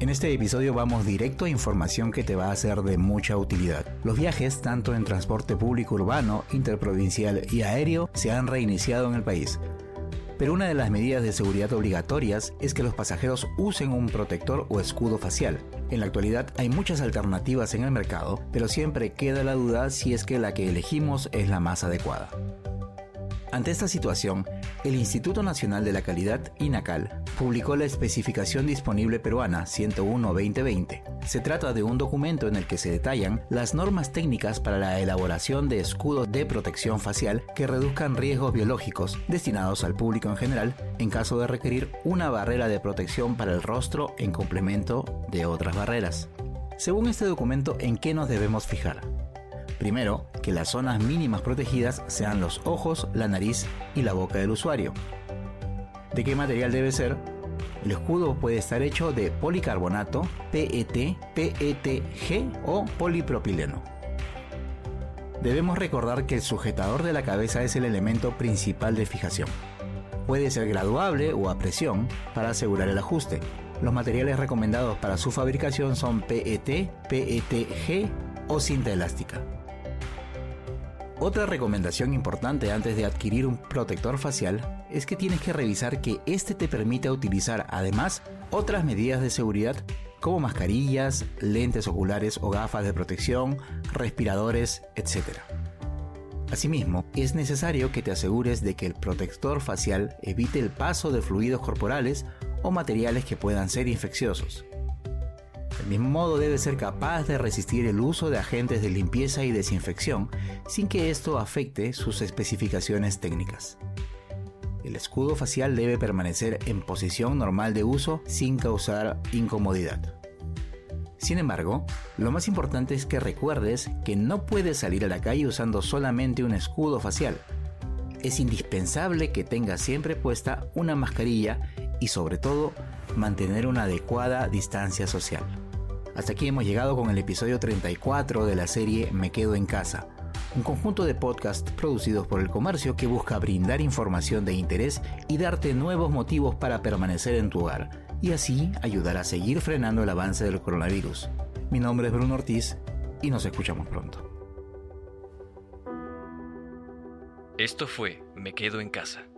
En este episodio vamos directo a información que te va a ser de mucha utilidad. Los viajes, tanto en transporte público urbano, interprovincial y aéreo, se han reiniciado en el país. Pero una de las medidas de seguridad obligatorias es que los pasajeros usen un protector o escudo facial. En la actualidad hay muchas alternativas en el mercado, pero siempre queda la duda si es que la que elegimos es la más adecuada. Ante esta situación, el Instituto Nacional de la Calidad, INACAL, publicó la especificación disponible peruana 101-2020. Se trata de un documento en el que se detallan las normas técnicas para la elaboración de escudos de protección facial que reduzcan riesgos biológicos destinados al público en general en caso de requerir una barrera de protección para el rostro en complemento de otras barreras. Según este documento, ¿en qué nos debemos fijar? Primero, que las zonas mínimas protegidas sean los ojos, la nariz y la boca del usuario. ¿De qué material debe ser? El escudo puede estar hecho de policarbonato, PET, PETG o polipropileno. Debemos recordar que el sujetador de la cabeza es el elemento principal de fijación. Puede ser graduable o a presión para asegurar el ajuste. Los materiales recomendados para su fabricación son PET, PETG o cinta elástica. Otra recomendación importante antes de adquirir un protector facial es que tienes que revisar que este te permita utilizar además otras medidas de seguridad como mascarillas, lentes oculares o gafas de protección, respiradores, etc. Asimismo, es necesario que te asegures de que el protector facial evite el paso de fluidos corporales o materiales que puedan ser infecciosos. Del mismo modo debe ser capaz de resistir el uso de agentes de limpieza y desinfección sin que esto afecte sus especificaciones técnicas. El escudo facial debe permanecer en posición normal de uso sin causar incomodidad. Sin embargo, lo más importante es que recuerdes que no puedes salir a la calle usando solamente un escudo facial. Es indispensable que tengas siempre puesta una mascarilla y sobre todo mantener una adecuada distancia social. Hasta aquí hemos llegado con el episodio 34 de la serie Me Quedo en Casa, un conjunto de podcasts producidos por el comercio que busca brindar información de interés y darte nuevos motivos para permanecer en tu hogar y así ayudar a seguir frenando el avance del coronavirus. Mi nombre es Bruno Ortiz y nos escuchamos pronto. Esto fue Me Quedo en Casa